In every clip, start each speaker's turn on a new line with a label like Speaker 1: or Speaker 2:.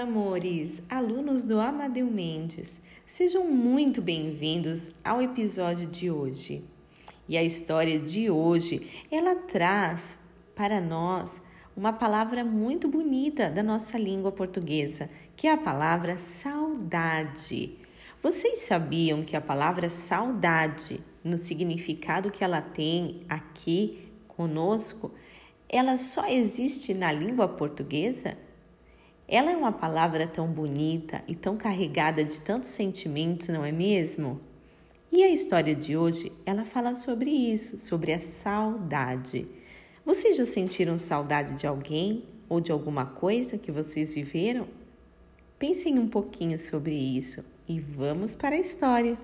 Speaker 1: amores, alunos do Amadeu Mendes. Sejam muito bem-vindos ao episódio de hoje. E a história de hoje, ela traz para nós uma palavra muito bonita da nossa língua portuguesa, que é a palavra saudade. Vocês sabiam que a palavra saudade, no significado que ela tem aqui conosco, ela só existe na língua portuguesa? Ela é uma palavra tão bonita e tão carregada de tantos sentimentos, não é mesmo? E a história de hoje, ela fala sobre isso, sobre a saudade. Vocês já sentiram saudade de alguém ou de alguma coisa que vocês viveram? Pensem um pouquinho sobre isso e vamos para a história.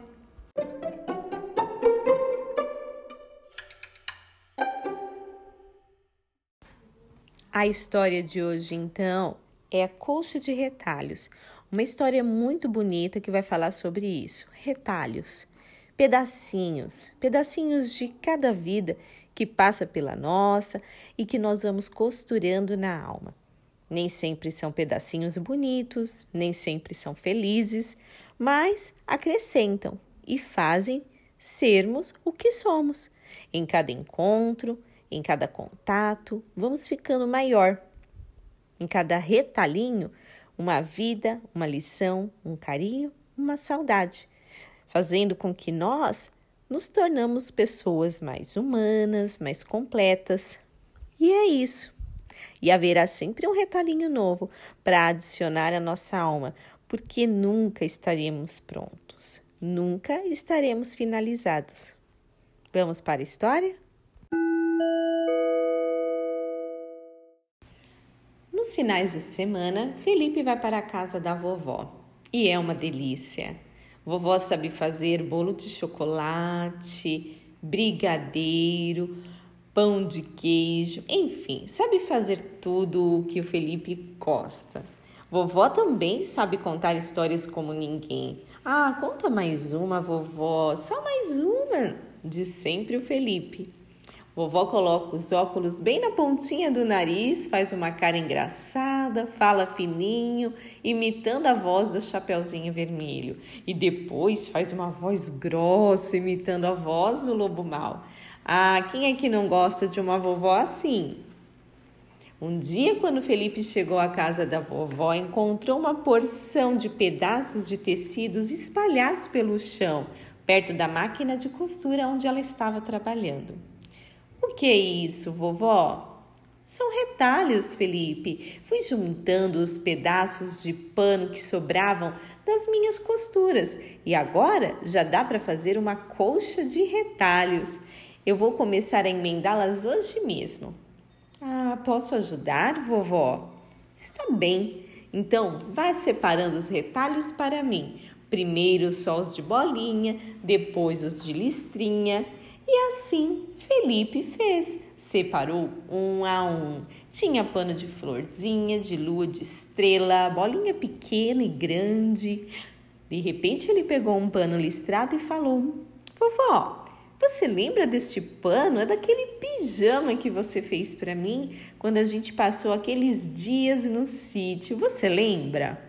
Speaker 1: A história de hoje, então, é a Colcha de Retalhos, uma história muito bonita que vai falar sobre isso. Retalhos, pedacinhos, pedacinhos de cada vida que passa pela nossa e que nós vamos costurando na alma. Nem sempre são pedacinhos bonitos, nem sempre são felizes, mas acrescentam e fazem sermos o que somos. Em cada encontro, em cada contato, vamos ficando maior em cada retalhinho, uma vida, uma lição, um carinho, uma saudade, fazendo com que nós nos tornamos pessoas mais humanas, mais completas. E é isso. E haverá sempre um retalhinho novo para adicionar à nossa alma, porque nunca estaremos prontos, nunca estaremos finalizados. Vamos para a história? Nos finais de semana, Felipe vai para a casa da vovó e é uma delícia. Vovó sabe fazer bolo de chocolate, brigadeiro, pão de queijo, enfim, sabe fazer tudo o que o Felipe gosta. Vovó também sabe contar histórias como ninguém. Ah, conta mais uma, vovó, só mais uma, diz sempre o Felipe. Vovó coloca os óculos bem na pontinha do nariz, faz uma cara engraçada, fala fininho, imitando a voz do Chapeuzinho Vermelho. E depois faz uma voz grossa, imitando a voz do Lobo Mal. Ah, quem é que não gosta de uma vovó assim? Um dia, quando Felipe chegou à casa da vovó, encontrou uma porção de pedaços de tecidos espalhados pelo chão, perto da máquina de costura onde ela estava trabalhando. O que é isso, vovó? São retalhos, Felipe. Fui juntando os pedaços de pano que sobravam das minhas costuras e agora já dá para fazer uma colcha de retalhos. Eu vou começar a emendá-las hoje mesmo. Ah, posso ajudar, vovó? Está bem. Então, vá separando os retalhos para mim. Primeiro só os de bolinha, depois os de listrinha e assim Felipe fez. Separou um a um. Tinha pano de florzinha, de lua de estrela, bolinha pequena e grande. De repente ele pegou um pano listrado e falou: Vovó, você lembra deste pano? É daquele pijama que você fez para mim quando a gente passou aqueles dias no sítio. Você lembra?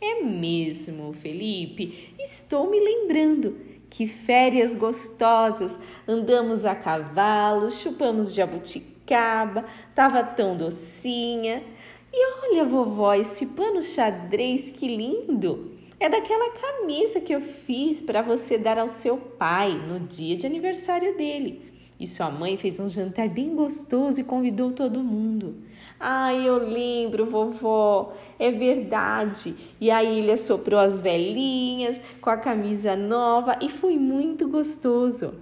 Speaker 1: É mesmo, Felipe. Estou me lembrando. Que férias gostosas! Andamos a cavalo, chupamos jabuticaba, tava tão docinha. E olha, vovó, esse pano xadrez, que lindo! É daquela camisa que eu fiz para você dar ao seu pai no dia de aniversário dele. E sua mãe fez um jantar bem gostoso e convidou todo mundo. Ai, eu lembro, vovó, é verdade. E aí ele assoprou as velhinhas com a camisa nova e foi muito gostoso.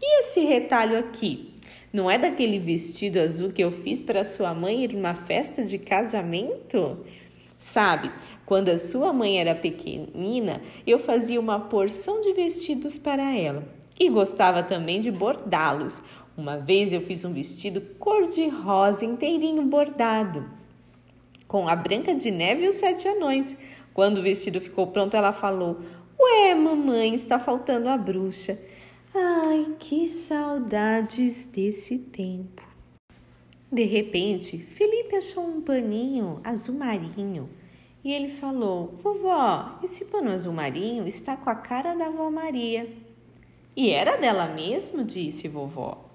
Speaker 1: E esse retalho aqui? Não é daquele vestido azul que eu fiz para sua mãe ir numa festa de casamento? Sabe, quando a sua mãe era pequenina, eu fazia uma porção de vestidos para ela e gostava também de bordá-los. Uma vez eu fiz um vestido cor-de-rosa inteirinho bordado, com a Branca de Neve e os Sete Anões. Quando o vestido ficou pronto, ela falou: Ué, mamãe, está faltando a bruxa. Ai, que saudades desse tempo. De repente, Felipe achou um paninho azul marinho e ele falou: Vovó, esse pano azul marinho está com a cara da avó Maria. E era dela mesmo, disse vovó.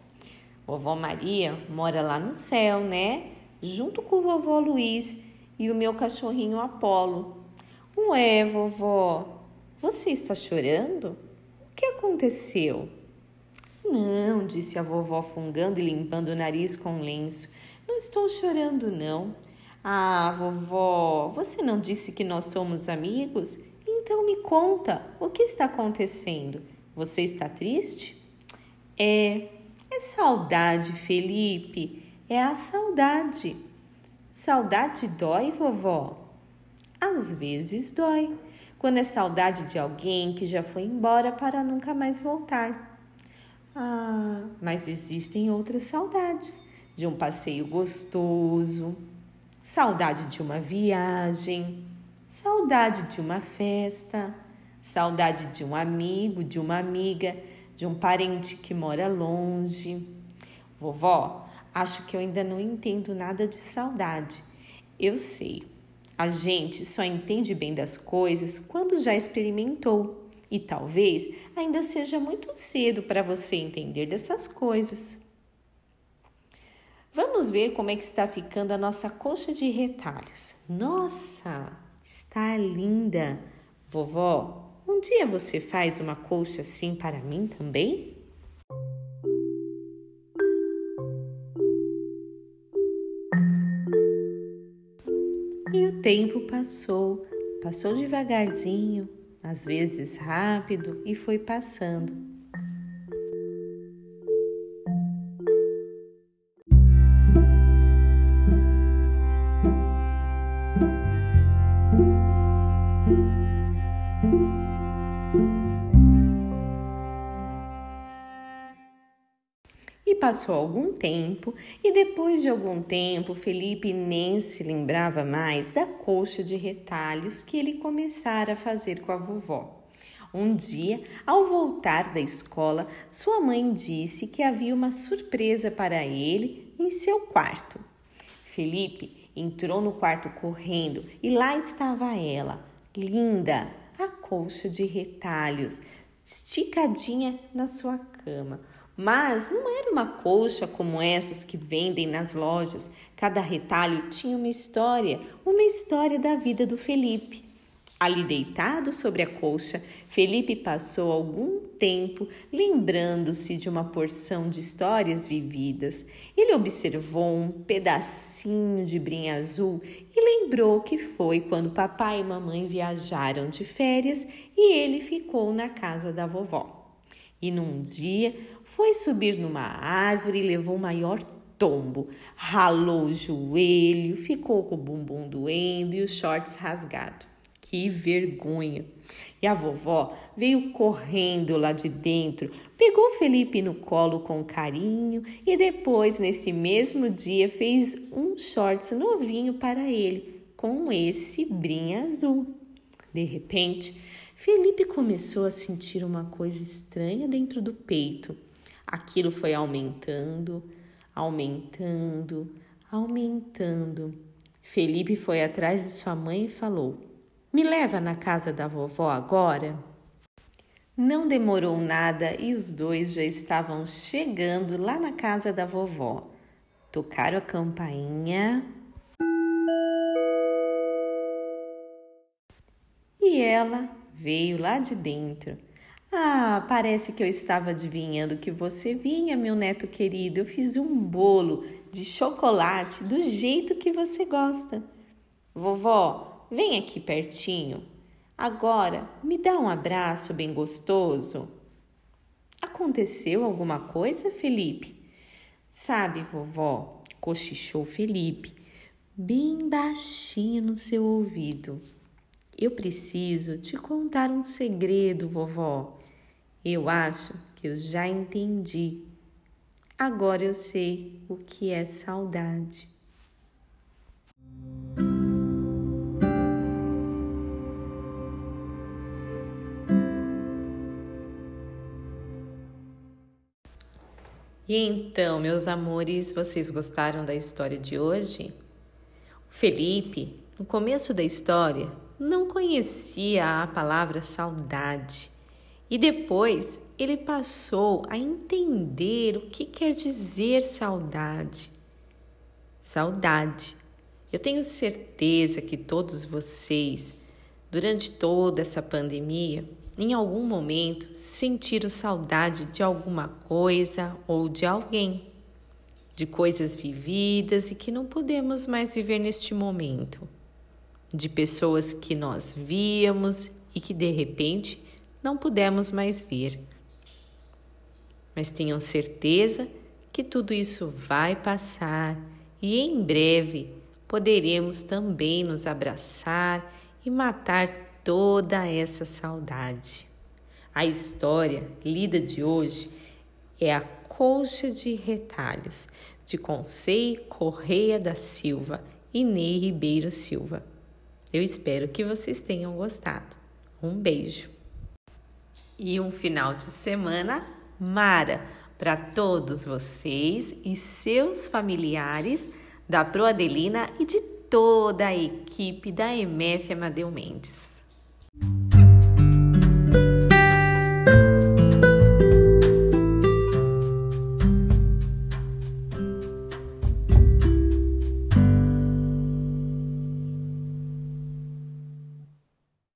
Speaker 1: Vovó Maria mora lá no céu, né? Junto com o vovô Luiz e o meu cachorrinho Apolo. Ué, vovó, você está chorando? O que aconteceu? Não, disse a vovó fungando e limpando o nariz com lenço. Não estou chorando, não. Ah, vovó, você não disse que nós somos amigos? Então me conta, o que está acontecendo? Você está triste? É saudade, Felipe. É a saudade. Saudade dói, vovó? Às vezes dói, quando é saudade de alguém que já foi embora para nunca mais voltar. Ah, mas existem outras saudades de um passeio gostoso, saudade de uma viagem, saudade de uma festa, saudade de um amigo, de uma amiga, de um parente que mora longe. Vovó, acho que eu ainda não entendo nada de saudade. Eu sei, a gente só entende bem das coisas quando já experimentou. E talvez ainda seja muito cedo para você entender dessas coisas. Vamos ver como é que está ficando a nossa coxa de retalhos. Nossa, está linda! Vovó, um dia você faz uma coxa assim para mim também? E o tempo passou, passou devagarzinho, às vezes rápido, e foi passando. Passou algum tempo e depois de algum tempo Felipe nem se lembrava mais da coxa de retalhos que ele começara a fazer com a vovó. Um dia, ao voltar da escola, sua mãe disse que havia uma surpresa para ele em seu quarto. Felipe entrou no quarto correndo e lá estava ela, linda, a colcha de retalhos, esticadinha na sua cama. Mas não era uma colcha como essas que vendem nas lojas. Cada retalho tinha uma história, uma história da vida do Felipe. Ali deitado sobre a colcha, Felipe passou algum tempo lembrando-se de uma porção de histórias vividas. Ele observou um pedacinho de brinha azul e lembrou que foi quando papai e mamãe viajaram de férias e ele ficou na casa da vovó. E num dia foi subir numa árvore e levou o maior tombo. Ralou o joelho, ficou com o bumbum doendo e os shorts rasgados. Que vergonha! E a vovó veio correndo lá de dentro, pegou Felipe no colo com carinho e depois, nesse mesmo dia, fez um shorts novinho para ele, com esse brim azul. De repente, Felipe começou a sentir uma coisa estranha dentro do peito. Aquilo foi aumentando, aumentando, aumentando. Felipe foi atrás de sua mãe e falou: Me leva na casa da vovó agora? Não demorou nada e os dois já estavam chegando lá na casa da vovó. Tocaram a campainha. E ela veio lá de dentro. Ah, parece que eu estava adivinhando que você vinha, meu neto querido. Eu fiz um bolo de chocolate do jeito que você gosta. Vovó, vem aqui pertinho. Agora, me dá um abraço bem gostoso. Aconteceu alguma coisa, Felipe? Sabe, vovó, cochichou Felipe, bem baixinho no seu ouvido. Eu preciso te contar um segredo, vovó. Eu acho que eu já entendi. Agora eu sei o que é saudade. E então, meus amores, vocês gostaram da história de hoje? Felipe no começo da história, não conhecia a palavra saudade e depois ele passou a entender o que quer dizer saudade. Saudade. Eu tenho certeza que todos vocês, durante toda essa pandemia, em algum momento sentiram saudade de alguma coisa ou de alguém, de coisas vividas e que não podemos mais viver neste momento, de pessoas que nós víamos e que de repente não pudemos mais ver. Mas tenham certeza que tudo isso vai passar e em breve poderemos também nos abraçar e matar toda essa saudade. A história lida de hoje é a Colcha de Retalhos, de Consei Correia da Silva e Ney Ribeiro Silva. Eu espero que vocês tenham gostado. Um beijo e um final de semana mara para todos vocês e seus familiares da Proadelina e de toda a equipe da MF Amadeu Mendes.